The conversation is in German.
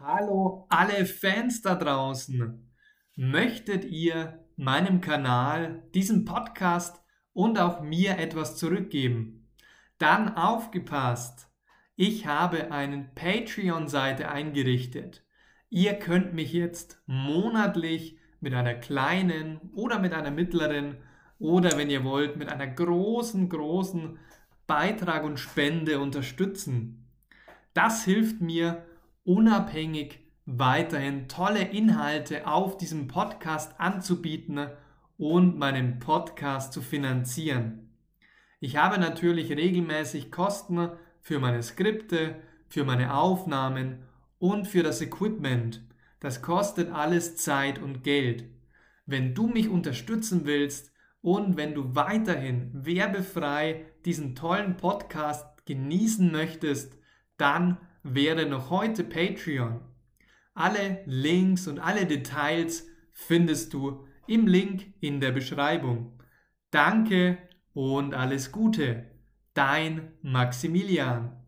Hallo alle Fans da draußen. Möchtet ihr meinem Kanal, diesem Podcast und auch mir etwas zurückgeben? Dann aufgepasst. Ich habe eine Patreon-Seite eingerichtet. Ihr könnt mich jetzt monatlich mit einer kleinen oder mit einer mittleren oder wenn ihr wollt mit einer großen, großen Beitrag und Spende unterstützen. Das hilft mir, unabhängig weiterhin tolle Inhalte auf diesem Podcast anzubieten und meinen Podcast zu finanzieren. Ich habe natürlich regelmäßig Kosten für meine Skripte, für meine Aufnahmen und für das Equipment. Das kostet alles Zeit und Geld. Wenn du mich unterstützen willst und wenn du weiterhin werbefrei diesen tollen Podcast genießen möchtest, dann wäre noch heute Patreon. Alle Links und alle Details findest du im Link in der Beschreibung. Danke und alles Gute. Dein Maximilian.